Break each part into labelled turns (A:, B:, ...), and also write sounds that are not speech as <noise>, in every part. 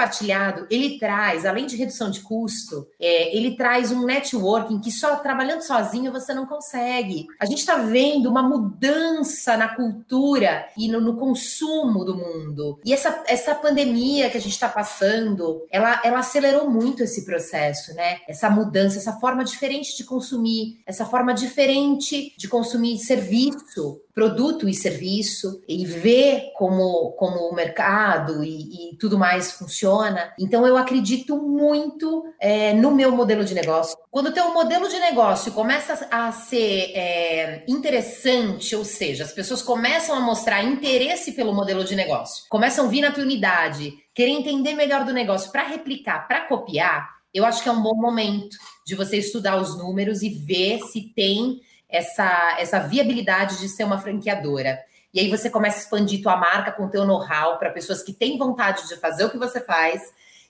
A: compartilhado, ele traz, além de redução de custo, é, ele traz um networking que só trabalhando sozinho você não consegue. A gente está vendo uma mudança na cultura e no, no, consumo do mundo. E essa, essa pandemia que a gente está passando, ela, ela acelerou muito esse processo, né? Essa mudança, essa forma diferente de consumir, essa forma diferente de consumir serviço produto e serviço e ver como, como o mercado e, e tudo mais funciona. Então, eu acredito muito é, no meu modelo de negócio. Quando o teu modelo de negócio começa a ser é, interessante, ou seja, as pessoas começam a mostrar interesse pelo modelo de negócio, começam a vir na tua unidade, querer entender melhor do negócio para replicar, para copiar, eu acho que é um bom momento de você estudar os números e ver se tem essa, essa viabilidade de ser uma franqueadora. E aí você começa a expandir tua marca com teu know-how para pessoas que têm vontade de fazer o que você faz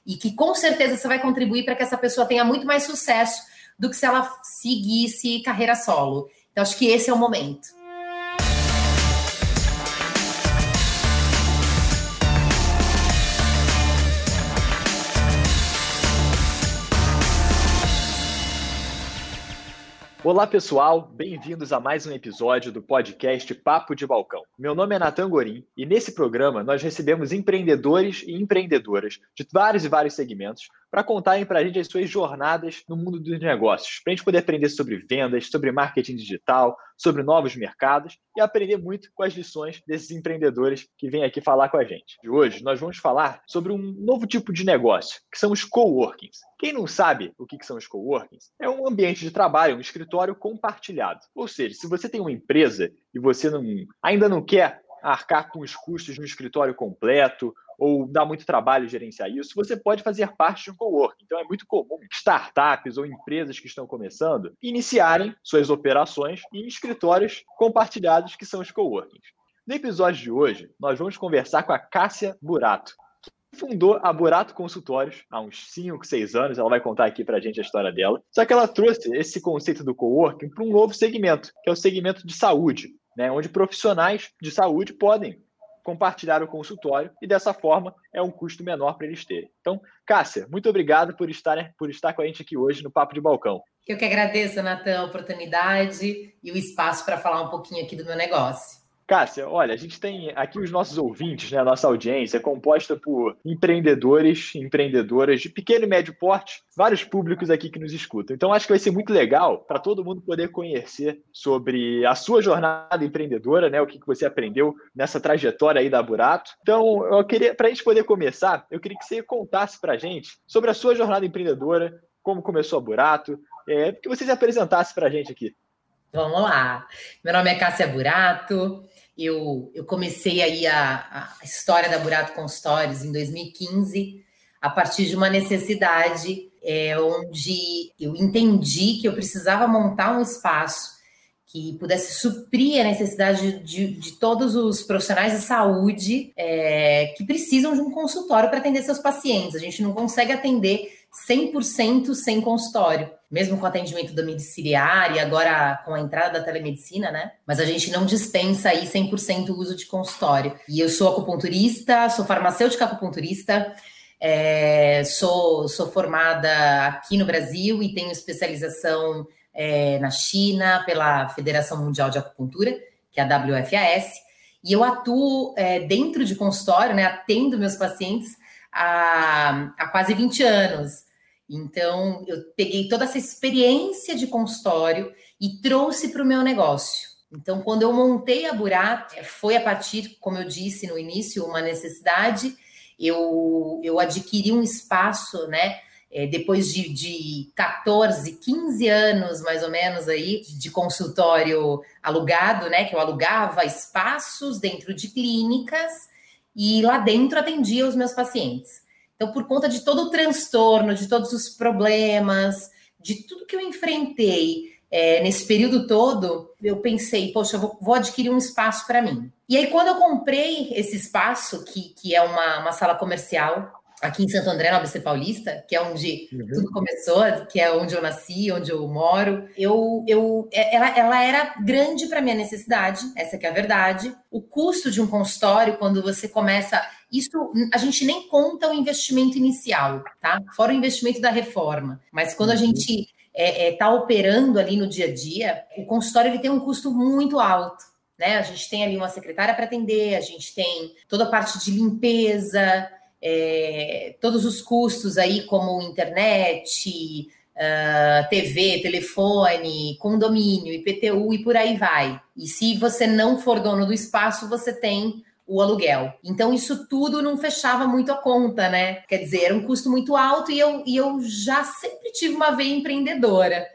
A: e que com certeza você vai contribuir para que essa pessoa tenha muito mais sucesso do que se ela seguisse carreira solo. Então acho que esse é o momento.
B: Olá pessoal, bem-vindos a mais um episódio do podcast Papo de Balcão. Meu nome é Natan Gorim e nesse programa nós recebemos empreendedores e empreendedoras de vários e vários segmentos para contarem para a gente as suas jornadas no mundo dos negócios, para a gente poder aprender sobre vendas, sobre marketing digital, sobre novos mercados e aprender muito com as lições desses empreendedores que vêm aqui falar com a gente. De hoje nós vamos falar sobre um novo tipo de negócio, que são os coworkings. Quem não sabe o que são os coworkings, é um ambiente de trabalho, um escritório compartilhado. Ou seja, se você tem uma empresa e você não, ainda não quer arcar com os custos de um escritório completo ou dá muito trabalho gerenciar isso, você pode fazer parte de um coworking. Então é muito comum startups ou empresas que estão começando iniciarem suas operações em escritórios compartilhados que são os coworkings. No episódio de hoje, nós vamos conversar com a Cássia Burato, que fundou a Burato Consultórios há uns 5, 6 anos. Ela vai contar aqui para a gente a história dela. Só que ela trouxe esse conceito do coworking para um novo segmento, que é o segmento de saúde, né, onde profissionais de saúde podem compartilhar o consultório e dessa forma é um custo menor para eles terem. Então, Cássia, muito obrigado por estar, por estar com a gente aqui hoje no Papo de Balcão.
A: Eu que agradeço, Natan, a oportunidade e o espaço para falar um pouquinho aqui do meu negócio.
B: Cássia, olha, a gente tem aqui os nossos ouvintes, né, a nossa audiência é composta por empreendedores, empreendedoras de pequeno e médio porte, vários públicos aqui que nos escutam. Então, acho que vai ser muito legal para todo mundo poder conhecer sobre a sua jornada empreendedora, né, o que você aprendeu nessa trajetória aí da Burato. Então, eu queria, para a gente poder começar, eu queria que você contasse para a gente sobre a sua jornada empreendedora, como começou a Burato, é, que você se apresentasse para a gente aqui.
A: Vamos lá. Meu nome é Cássia Burato. Eu, eu comecei aí a, a história da Burato Consultórios em 2015, a partir de uma necessidade é, onde eu entendi que eu precisava montar um espaço que pudesse suprir a necessidade de, de todos os profissionais de saúde é, que precisam de um consultório para atender seus pacientes. A gente não consegue atender 100% sem consultório, mesmo com atendimento domiciliar e agora com a entrada da telemedicina, né? Mas a gente não dispensa aí 100% o uso de consultório. E eu sou acupunturista, sou farmacêutica acupunturista, é, sou, sou formada aqui no Brasil e tenho especialização é, na China pela Federação Mundial de Acupuntura, que é a WFAS, e eu atuo é, dentro de consultório, né? Atendo meus pacientes há, há quase 20 anos. Então, eu peguei toda essa experiência de consultório e trouxe para o meu negócio. Então, quando eu montei a Burato, foi a partir, como eu disse no início, uma necessidade. Eu, eu adquiri um espaço, né? É, depois de, de 14, 15 anos, mais ou menos, aí, de consultório alugado, né? Que eu alugava espaços dentro de clínicas e lá dentro atendia os meus pacientes. Então, por conta de todo o transtorno, de todos os problemas, de tudo que eu enfrentei é, nesse período todo, eu pensei, poxa, eu vou, vou adquirir um espaço para mim. E aí, quando eu comprei esse espaço, que, que é uma, uma sala comercial, aqui em Santo André, no ABC Paulista, que é onde uhum. tudo começou, que é onde eu nasci, onde eu moro. Eu, eu, é, ela, ela era grande para minha necessidade, essa que é a verdade. O custo de um consultório, quando você começa isso a gente nem conta o investimento inicial, tá? Fora o investimento da reforma. Mas quando a uhum. gente está é, é, tá operando ali no dia a dia, o consultório ele tem um custo muito alto. Né? A gente tem ali uma secretária para atender, a gente tem toda a parte de limpeza, é, todos os custos aí, como internet, uh, TV, telefone, condomínio, IPTU e por aí vai. E se você não for dono do espaço, você tem o aluguel. Então, isso tudo não fechava muito a conta, né? Quer dizer, era um custo muito alto e eu, e eu já sempre tive uma veia empreendedora.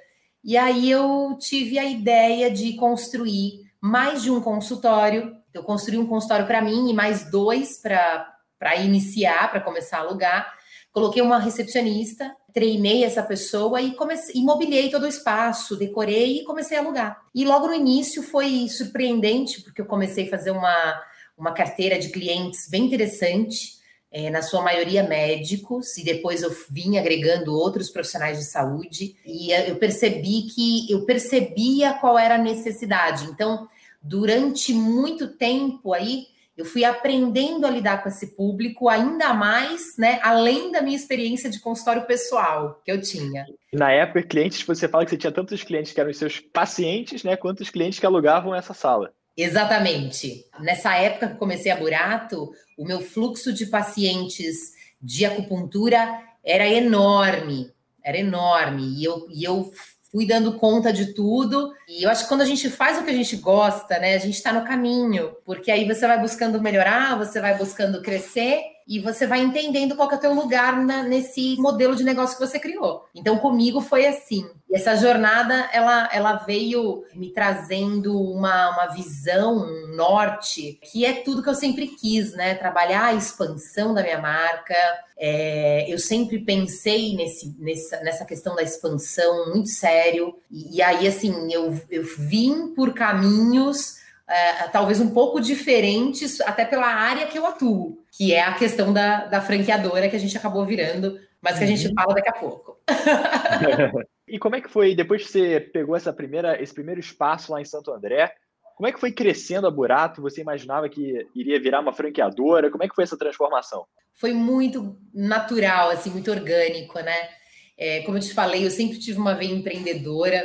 A: E aí eu tive a ideia de construir mais de um consultório. Eu construí um consultório para mim e mais dois para para iniciar, para começar a alugar. Coloquei uma recepcionista, treinei essa pessoa e comecei, imobiliei todo o espaço, decorei e comecei a alugar. E logo no início foi surpreendente, porque eu comecei a fazer uma, uma carteira de clientes bem interessante, é, na sua maioria médicos, e depois eu vim agregando outros profissionais de saúde, e eu percebi que eu percebia qual era a necessidade. Então, durante muito tempo aí, eu fui aprendendo a lidar com esse público ainda mais, né, além da minha experiência de consultório pessoal que eu tinha.
B: Na época, clientes, você fala que você tinha tantos clientes que eram os seus pacientes, né, quanto os clientes que alugavam essa sala.
A: Exatamente. Nessa época que comecei a Burato, o meu fluxo de pacientes de acupuntura era enorme, era enorme. E eu, e eu fui dando conta de tudo. E eu acho que quando a gente faz o que a gente gosta, né, a gente está no caminho, porque aí você vai buscando melhorar, você vai buscando crescer e você vai entendendo qual que é o teu lugar na, nesse modelo de negócio que você criou. Então, comigo foi assim. E essa jornada, ela, ela veio me trazendo uma, uma visão, um norte, que é tudo que eu sempre quis, né? Trabalhar a expansão da minha marca. É, eu sempre pensei nesse, nessa, nessa questão da expansão muito sério. E, e aí, assim, eu, eu vim por caminhos é, talvez um pouco diferentes, até pela área que eu atuo, que é a questão da, da franqueadora que a gente acabou virando, mas que a gente uhum. fala daqui a pouco. <laughs>
B: e como é que foi, depois que você pegou essa primeira, esse primeiro espaço lá em Santo André, como é que foi crescendo a Burato? Você imaginava que iria virar uma franqueadora? Como é que foi essa transformação?
A: Foi muito natural, assim, muito orgânico, né? É, como eu te falei, eu sempre tive uma veia empreendedora.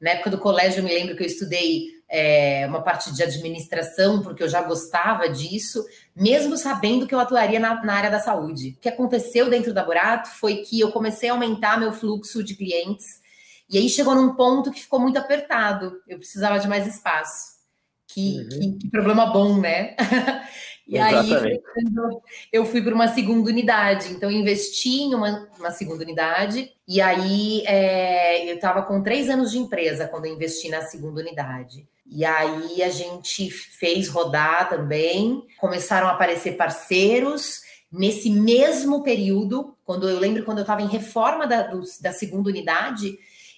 A: Na época do colégio, eu me lembro que eu estudei é, uma parte de administração, porque eu já gostava disso, mesmo sabendo que eu atuaria na, na, área da saúde. O que aconteceu dentro da Borato foi que eu comecei a aumentar meu fluxo de clientes, e aí chegou num ponto que ficou muito apertado, eu precisava de mais espaço. Que, uhum. que, que problema bom, né? <laughs> E Exatamente. aí eu fui para uma segunda unidade. Então, investi em uma, uma segunda unidade. E aí é, eu estava com três anos de empresa quando eu investi na segunda unidade. E aí a gente fez rodar também, começaram a aparecer parceiros. Nesse mesmo período, quando eu lembro quando eu estava em reforma da, do, da segunda unidade,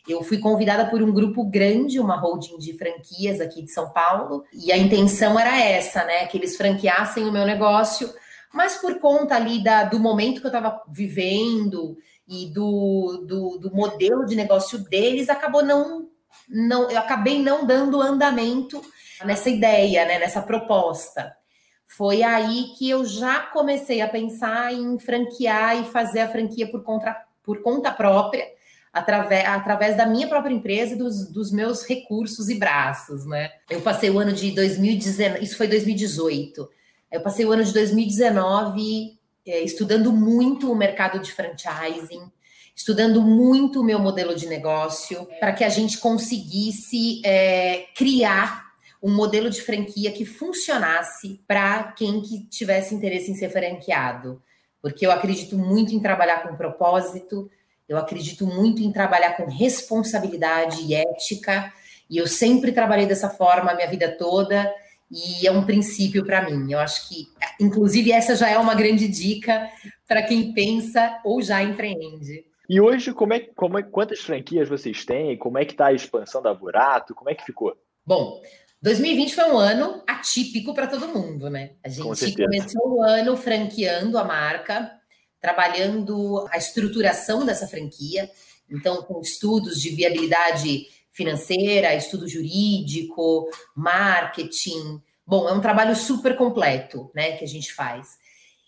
A: eu fui convidada por um grupo grande, uma holding de franquias aqui de São Paulo, e a intenção era essa, né? Que eles franqueassem o meu negócio, mas por conta ali da, do momento que eu estava vivendo e do, do, do, modelo de negócio deles, acabou não, não. Eu acabei não dando andamento nessa ideia, né? Nessa proposta. Foi aí que eu já comecei a pensar em franquear e fazer a franquia por conta, por conta própria através, através da minha própria empresa e dos, dos meus recursos e braços, né? Eu passei o ano de 2019, isso foi 2018. Eu passei o ano de 2019 é, estudando muito o mercado de franchising, estudando muito o meu modelo de negócio, para que a gente conseguisse é, criar um modelo de franquia que funcionasse para quem que tivesse interesse em ser franqueado. Porque eu acredito muito em trabalhar com propósito, eu acredito muito em trabalhar com responsabilidade e ética, e eu sempre trabalhei dessa forma a minha vida toda, e é um princípio para mim. Eu acho que, inclusive, essa já é uma grande dica para quem pensa ou já empreende.
B: E hoje, como é, como é, quantas franquias vocês têm? Como é que está a expansão da Burato? Como é que ficou?
A: Bom, 2020 foi um ano atípico para todo mundo, né? A gente começou o ano franqueando a marca, trabalhando a estruturação dessa franquia, então com estudos de viabilidade financeira, estudo jurídico, marketing. Bom, é um trabalho super completo, né, que a gente faz.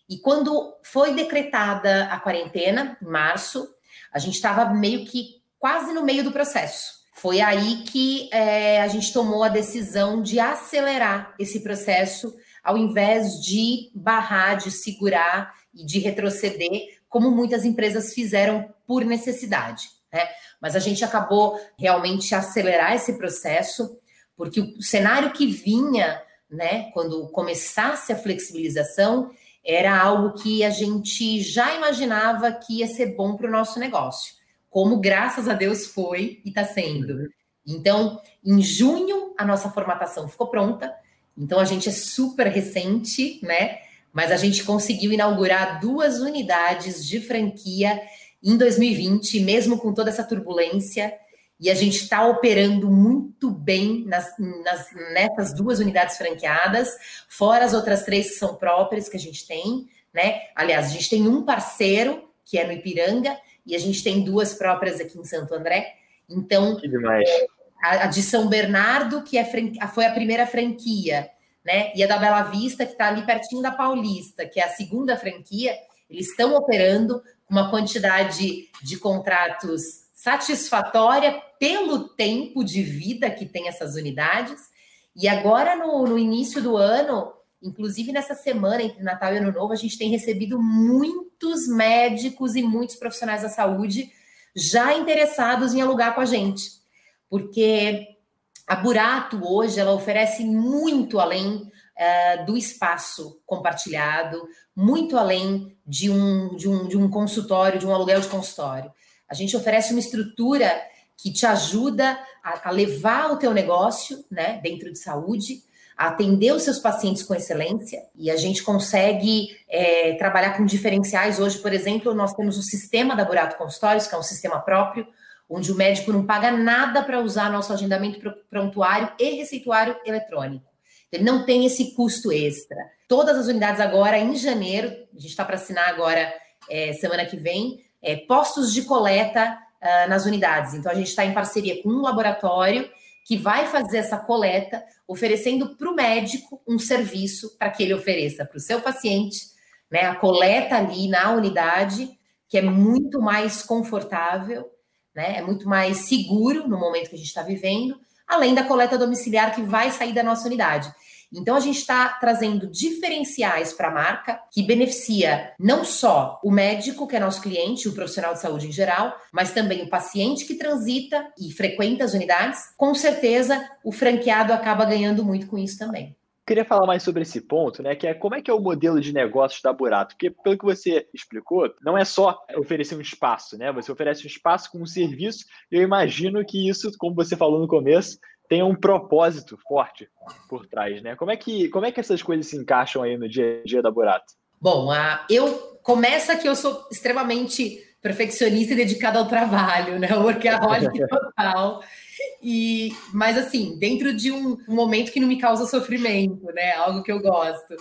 A: E quando foi decretada a quarentena, em março, a gente estava meio que quase no meio do processo. Foi aí que é, a gente tomou a decisão de acelerar esse processo, ao invés de barrar, de segurar e de retroceder, como muitas empresas fizeram por necessidade. Né? Mas a gente acabou realmente acelerar esse processo, porque o cenário que vinha, né, quando começasse a flexibilização, era algo que a gente já imaginava que ia ser bom para o nosso negócio, como graças a Deus foi e está sendo. Uhum. Então, em junho, a nossa formatação ficou pronta. Então, a gente é super recente, né? Mas a gente conseguiu inaugurar duas unidades de franquia em 2020, mesmo com toda essa turbulência. E a gente está operando muito bem nas, nas, nessas duas unidades franqueadas, fora as outras três que são próprias que a gente tem, né? Aliás, a gente tem um parceiro, que é no Ipiranga, e a gente tem duas próprias aqui em Santo André. Então,
B: que demais.
A: A, a de São Bernardo, que é foi a primeira franquia, né? E a da Bela Vista, que está ali pertinho da Paulista, que é a segunda franquia, eles estão operando uma quantidade de contratos satisfatória pelo tempo de vida que tem essas unidades. E agora, no, no início do ano, inclusive nessa semana entre Natal e Ano Novo, a gente tem recebido muitos médicos e muitos profissionais da saúde já interessados em alugar com a gente, porque a Burato hoje ela oferece muito além uh, do espaço compartilhado, muito além de um, de, um, de um consultório, de um aluguel de consultório. A gente oferece uma estrutura que te ajuda a, a levar o teu negócio, né, dentro de saúde, a atender os seus pacientes com excelência e a gente consegue é, trabalhar com diferenciais. Hoje, por exemplo, nós temos o sistema da Burato Consultórios, que é um sistema próprio, onde o médico não paga nada para usar nosso agendamento prontuário e receituário eletrônico. Ele não tem esse custo extra. Todas as unidades agora, em janeiro, a gente está para assinar agora, é, semana que vem, é, postos de coleta uh, nas unidades. Então, a gente está em parceria com um laboratório que vai fazer essa coleta, oferecendo para o médico um serviço para que ele ofereça para o seu paciente, né, a coleta ali na unidade, que é muito mais confortável, né, é muito mais seguro no momento que a gente está vivendo, além da coleta domiciliar que vai sair da nossa unidade. Então a gente está trazendo diferenciais para a marca que beneficia não só o médico, que é nosso cliente, o profissional de saúde em geral, mas também o paciente que transita e frequenta as unidades. Com certeza, o franqueado acaba ganhando muito com isso também
B: queria falar mais sobre esse ponto, né? Que é como é que é o modelo de negócios da Burato? Porque, pelo que você explicou, não é só oferecer um espaço, né? Você oferece um espaço com um serviço. Eu imagino que isso, como você falou no começo, tem um propósito forte por trás, né? Como é que, como é que essas coisas se encaixam aí no dia a dia da Burato?
A: Bom, a, eu começa que eu sou extremamente perfeccionista e dedicada ao trabalho, né? Workaholic <laughs> total. E, mas assim, dentro de um, um, momento que não me causa sofrimento, né? Algo que eu gosto.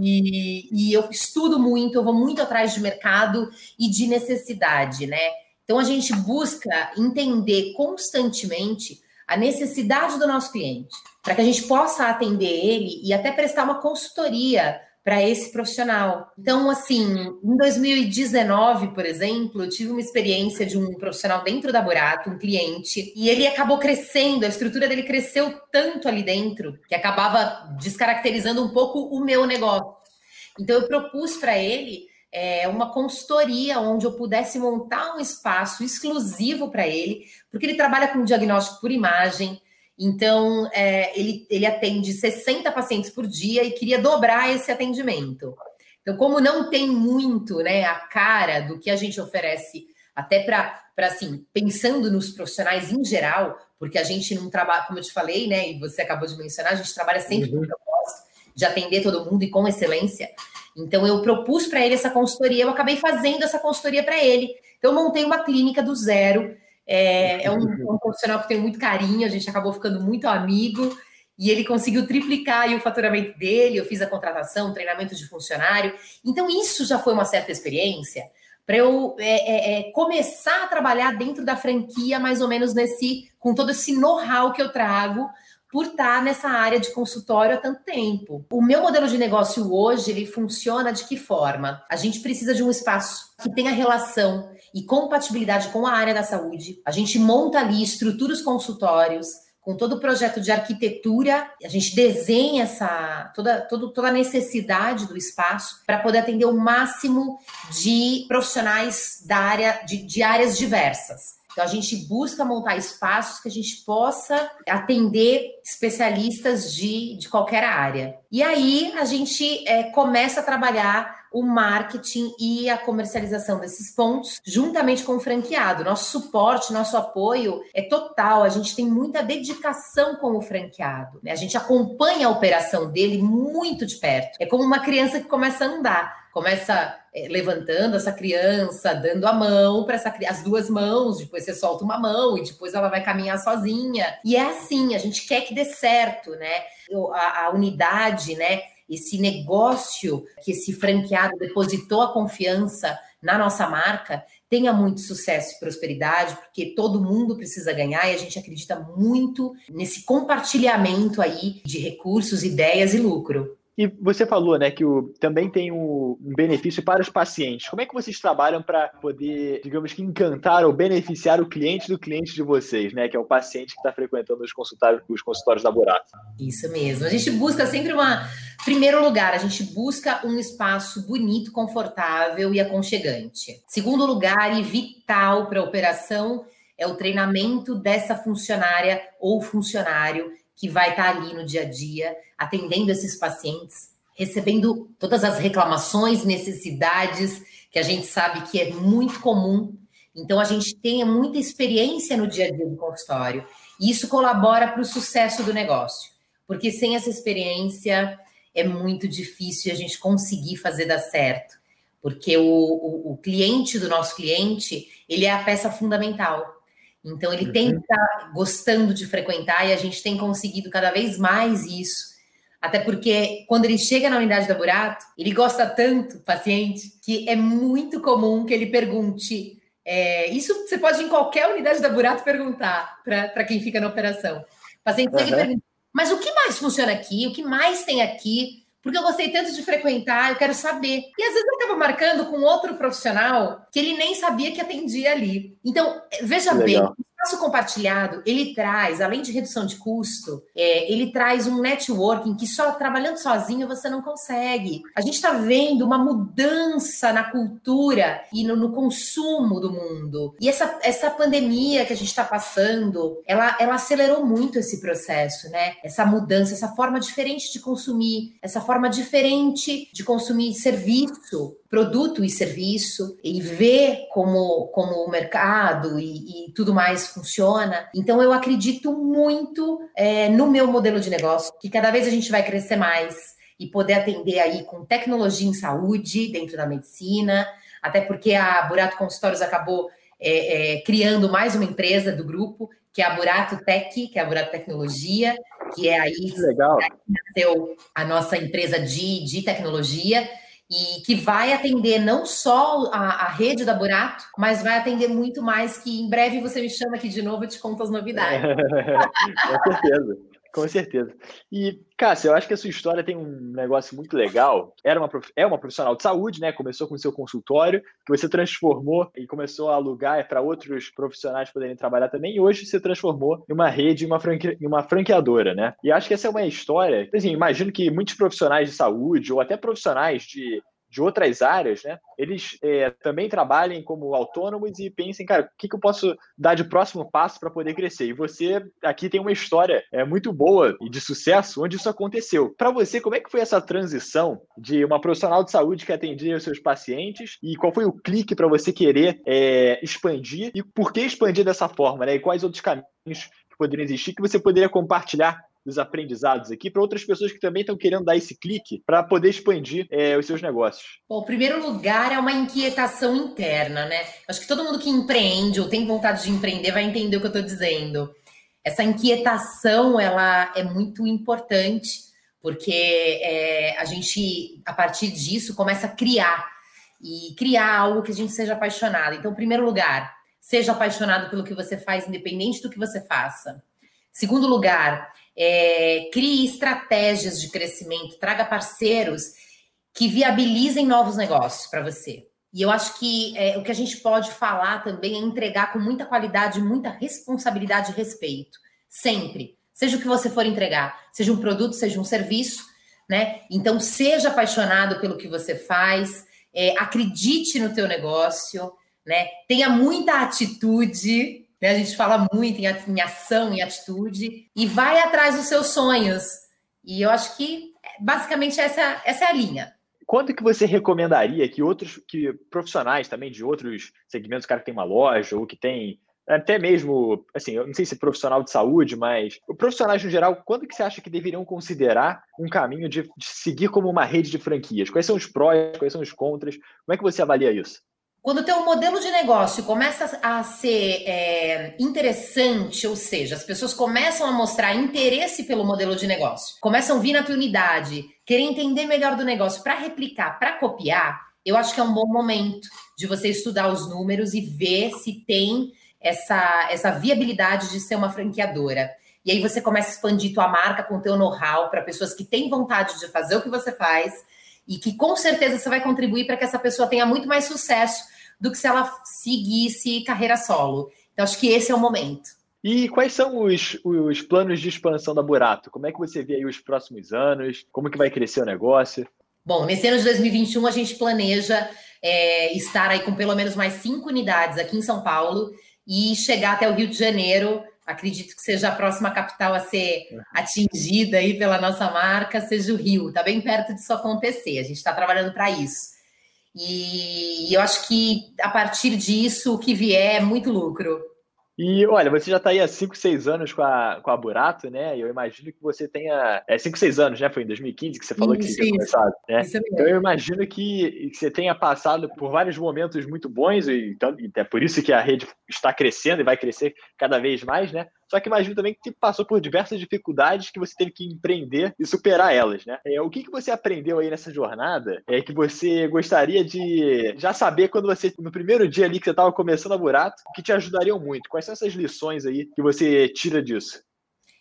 A: E, e eu estudo muito, eu vou muito atrás de mercado e de necessidade, né? Então a gente busca entender constantemente a necessidade do nosso cliente, para que a gente possa atender ele e até prestar uma consultoria para esse profissional. Então, assim, em 2019, por exemplo, eu tive uma experiência de um profissional dentro da Burato, um cliente, e ele acabou crescendo, a estrutura dele cresceu tanto ali dentro que acabava descaracterizando um pouco o meu negócio. Então, eu propus para ele é, uma consultoria onde eu pudesse montar um espaço exclusivo para ele, porque ele trabalha com diagnóstico por imagem, então é, ele, ele atende 60 pacientes por dia e queria dobrar esse atendimento. Então, como não tem muito né, a cara do que a gente oferece, até para, assim, pensando nos profissionais em geral, porque a gente não trabalha, como eu te falei, né, e você acabou de mencionar, a gente trabalha sempre uhum. com o propósito de atender todo mundo e com excelência. Então, eu propus para ele essa consultoria, eu acabei fazendo essa consultoria para ele. Então, eu montei uma clínica do zero. É, é um, um, profissional que tem muito carinho, a gente acabou ficando muito amigo. e ele conseguiu triplicar o faturamento dele. Eu fiz a contratação, treinamento de funcionário. Então, isso já foi uma certa experiência para eu é, é, é, começar a trabalhar dentro da franquia, mais ou menos nesse, com todo esse know-how que eu trago por estar nessa área de consultório há tanto tempo. O meu modelo de negócio hoje, ele funciona de que forma? A gente precisa de um espaço que tenha relação e compatibilidade com a área da saúde. A gente monta ali, estrutura os consultórios, com todo o projeto de arquitetura, a gente desenha essa toda, toda, toda a necessidade do espaço para poder atender o máximo de profissionais da área de, de áreas diversas. Então, a gente busca montar espaços que a gente possa atender especialistas de, de qualquer área. E aí, a gente é, começa a trabalhar o marketing e a comercialização desses pontos, juntamente com o franqueado. Nosso suporte, nosso apoio é total. A gente tem muita dedicação com o franqueado. Né? A gente acompanha a operação dele muito de perto. É como uma criança que começa a andar. Começa é, levantando essa criança, dando a mão para essa as duas mãos, depois você solta uma mão e depois ela vai caminhar sozinha. E é assim, a gente quer que dê certo, né? A, a unidade, né? esse negócio que esse franqueado depositou a confiança na nossa marca tenha muito sucesso e prosperidade, porque todo mundo precisa ganhar e a gente acredita muito nesse compartilhamento aí de recursos, ideias e lucro.
B: E você falou, né, que o, também tem um, benefício para os pacientes. Como é que vocês trabalham para poder, digamos que, encantar ou beneficiar o cliente do cliente de vocês, né, que é o paciente que está frequentando os consultórios, os consultórios da?
A: Isso mesmo. A gente busca sempre uma, primeiro lugar, a gente busca um espaço bonito, confortável e aconchegante. Segundo lugar, e vital para a operação é o treinamento dessa funcionária ou funcionário que vai estar ali no dia a dia, atendendo esses pacientes, recebendo todas as reclamações, necessidades, que a gente sabe que é muito comum. Então, a gente tem muita experiência no dia a dia do consultório, e isso colabora para o sucesso do negócio, porque sem essa experiência é muito difícil a gente conseguir fazer dar certo, porque o, o, o cliente do nosso cliente, ele é a peça fundamental. Então, ele uhum. tem que estar gostando de frequentar e a gente tem conseguido cada vez mais isso. Até porque quando ele chega na unidade da Burato, ele gosta tanto, paciente, que é muito comum que ele pergunte. É, isso você pode em qualquer unidade da Burato perguntar para quem fica na operação. O paciente uhum. pergunta: mas o que mais funciona aqui? O que mais tem aqui? Porque eu gostei tanto de frequentar, eu quero saber. E às vezes eu acaba marcando com outro profissional que ele nem sabia que atendia ali. Então, veja bem, espaço compartilhado, ele traz, além de redução de custo, é, ele traz um networking que só trabalhando sozinho você não consegue. A gente está vendo uma mudança na cultura e no, no, consumo do mundo. E essa, essa pandemia que a gente está passando, ela, ela acelerou muito esse processo, né? Essa mudança, essa forma diferente de consumir, essa forma diferente de consumir serviço, produto e serviço e ver como, como o mercado e, e tudo mais funciona. Então, eu acredito muito é, no meu modelo de negócio, que cada vez a gente vai crescer mais e poder atender aí com tecnologia em saúde dentro da medicina, até porque a Burato Consultórios acabou é, é, criando mais uma empresa do grupo, que é a Burato Tech, que é a Burato Tecnologia, que é aí que
B: legal.
A: nasceu a nossa empresa de, de tecnologia e que vai atender não só a, a, rede da Burato, mas vai atender muito mais, que em breve você me chama aqui de novo e te conto as novidades. <laughs>
B: Com certeza. Com certeza. E, Cássia, eu acho que a sua história tem um negócio muito legal. Era uma, é uma profissional de saúde, né? Começou com o seu consultório, que você transformou e começou a alugar para outros profissionais poderem trabalhar também, e hoje se transformou em uma rede, em uma, franque, uma franqueadora, né? E acho que essa é uma história. Assim, imagino que muitos profissionais de saúde, ou até profissionais de de outras áreas, né, eles é, também trabalhem como autônomos e pensem, cara, o que, que eu posso dar de próximo passo para poder crescer? E você aqui tem uma história é, muito boa e de sucesso onde isso aconteceu. Para você, como é que foi essa transição de uma profissional de saúde que atendia os seus pacientes e qual foi o clique para você querer é, expandir e por que expandir dessa forma, né? E quais outros caminhos que poderiam existir que você poderia compartilhar dos aprendizados aqui para outras pessoas que também estão querendo dar esse clique para poder expandir é, os seus negócios?
A: Bom, o primeiro lugar é uma inquietação interna, né? Acho que todo mundo que empreende ou tem vontade de empreender vai entender o que eu estou dizendo. essa inquietação ela é muito importante, porque é, a gente, a partir disso, começa a criar e criar algo que a gente seja apaixonado. Então, em primeiro lugar, seja apaixonado pelo que você faz, independente do que você faça. Segundo lugar, é, crie estratégias de crescimento, traga parceiros que viabilizem novos negócios para você. E eu acho que é, o que a gente pode falar também é entregar com muita qualidade, muita responsabilidade e respeito. Sempre. Seja o que você for entregar, seja um produto, seja um serviço, né? Então, seja apaixonado pelo que você faz, é, acredite no teu negócio, né? Tenha muita atitude, né? A gente fala muito em, em ação, em atitude, e vai atrás dos seus sonhos. E eu acho que basicamente essa, essa é a linha.
B: Quanto que você recomendaria que outros que profissionais também de outros segmentos, cara que tem uma loja ou que tem até mesmo, assim, eu não sei se profissional de saúde, mas profissionais no geral, quando que você acha que deveriam considerar um caminho de, de, seguir como uma rede de franquias? Quais são os prós, quais são os contras? Como é que você avalia isso?
A: Quando o teu modelo de negócio começa a ser é, interessante, ou seja, as pessoas começam a mostrar interesse pelo modelo de negócio, começam a vir na tua unidade, querer entender melhor do negócio para replicar, para copiar, eu acho que é um bom momento de você estudar os números e ver se tem essa, essa viabilidade de ser uma franqueadora. E aí você começa a expandir tua marca com teu know-how para pessoas que têm vontade de fazer o que você faz e que com certeza você vai contribuir para que essa pessoa tenha muito mais sucesso do que se ela seguisse carreira solo. Então, acho que esse é o momento.
B: E quais são os, os planos de expansão da Burato? Como é que você vê aí os próximos anos? Como que vai crescer o negócio?
A: Bom, nesse ano de 2021 a gente planeja é, estar aí com pelo menos mais cinco unidades aqui em São Paulo e chegar até o Rio de Janeiro acredito que seja a próxima capital a ser atingida aí pela nossa marca, seja o Rio. Está bem perto disso acontecer. A gente está trabalhando para isso. E eu acho que a partir disso, o que vier é muito lucro.
B: E olha, você já está aí há 5, 6 anos com a, com a Burato, né? E eu imagino que você tenha. É 5, 6 anos, né? Foi em 2015 que você falou isso, que você tinha começado. Né? Então eu imagino que, que, você tenha passado por vários momentos muito bons, e, então, e é por isso que a rede está crescendo e vai crescer cada vez mais, né? Só que imagino também que passou por diversas dificuldades que você teve que empreender e superar elas, né? É, o que, que você aprendeu aí nessa jornada é que você gostaria de já saber quando você, no primeiro dia ali que você estava começando a Burato, que te ajudariam muito? Quais são essas lições aí que você tira disso?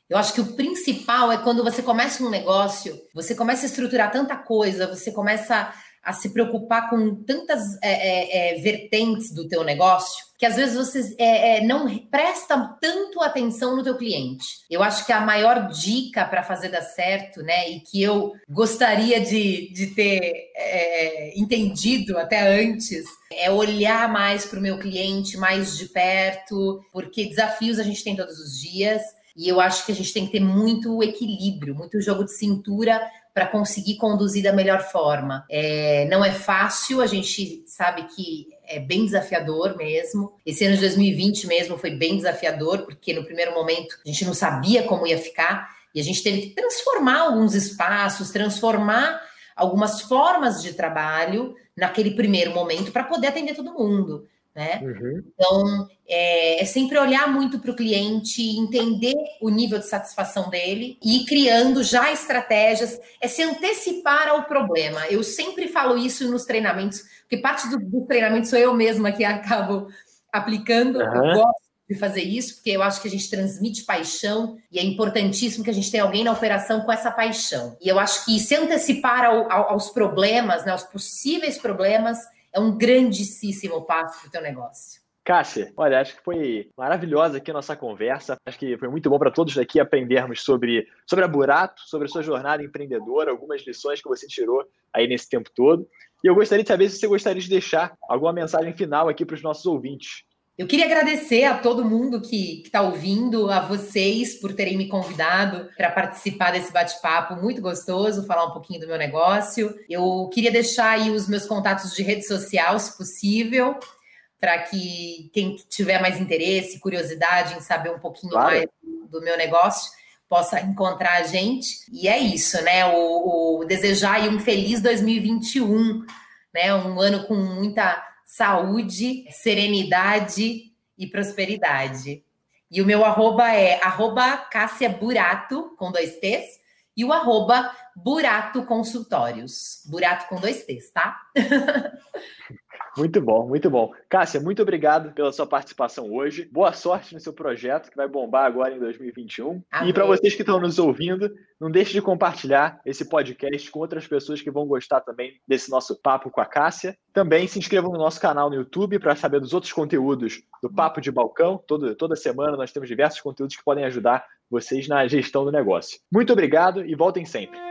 A: Eu acho que o principal é quando você começa um negócio, você começa a estruturar tanta coisa, você começa a se preocupar com tantas é, é, é, vertentes do teu negócio que às vezes você é, é, não presta tanto atenção no teu cliente. Eu acho que a maior dica para fazer dar certo, né, e que eu gostaria de, de ter é, entendido até antes, é olhar mais para o meu cliente mais de perto, porque desafios a gente tem todos os dias. E eu acho que a gente tem que ter muito equilíbrio, muito jogo de cintura para conseguir conduzir da melhor forma. É, não é fácil, a gente sabe que é bem desafiador mesmo. Esse ano de 2020 mesmo foi bem desafiador, porque no primeiro momento a gente não sabia como ia ficar e a gente teve que transformar alguns espaços, transformar algumas formas de trabalho naquele primeiro momento para poder atender todo mundo né? Uhum. Então, é, é, sempre olhar muito para o cliente, entender o nível de satisfação dele e ir criando já estratégias, é se antecipar ao problema. Eu sempre falo isso nos treinamentos, porque parte do, do treinamento sou eu mesma que <laughs> acabo aplicando. Uhum. Eu gosto de fazer isso, porque eu acho que a gente transmite paixão e é importantíssimo que a gente tenha alguém na operação com essa paixão. E eu acho que se antecipar ao, ao, aos problemas, né, aos possíveis problemas, é um grandíssimo passo para o teu negócio.
B: Cássia, olha, acho que foi maravilhosa aqui a nossa conversa. Acho que foi muito bom para todos daqui aprendermos sobre, sobre a Burato, sobre a sua jornada empreendedora, algumas lições que você tirou aí nesse tempo todo. E eu gostaria de saber se você gostaria de deixar alguma mensagem final aqui para os nossos ouvintes.
A: Eu queria agradecer a todo mundo que está ouvindo, a vocês por terem me convidado para participar desse bate-papo muito gostoso, falar um pouquinho do meu negócio. Eu queria deixar aí os meus contatos de rede social, se possível, para que quem tiver mais interesse, curiosidade em saber um pouquinho claro. mais do meu negócio, possa encontrar a gente. E é isso, né? O, o desejar aí um feliz 2021, né? Um ano com muita saúde, serenidade e prosperidade. E o meu arroba é arroba Cássia Burato, com dois T's, e o arroba Burato Consultórios. Burato com dois T's, tá? <laughs>
B: Muito bom, muito bom. Cássia, muito obrigado pela sua participação hoje. Boa sorte no seu projeto, que vai bombar agora em 2021. Amém. E para vocês que estão nos ouvindo, não deixe de compartilhar esse podcast com outras pessoas que vão gostar também desse nosso papo com a Cássia. Também se inscrevam no nosso canal no YouTube para saber dos outros conteúdos do Papo de Balcão. Todo, toda semana nós temos diversos conteúdos que podem ajudar vocês na gestão do negócio. Muito obrigado e voltem sempre.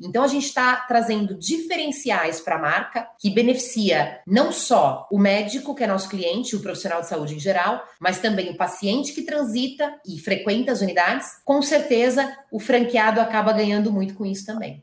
A: Então a gente está trazendo diferenciais para a marca que beneficia não só o médico, que é nosso cliente, o profissional de saúde em geral, mas também o paciente que transita e frequenta as unidades. Com certeza, o franqueado acaba ganhando muito com isso também.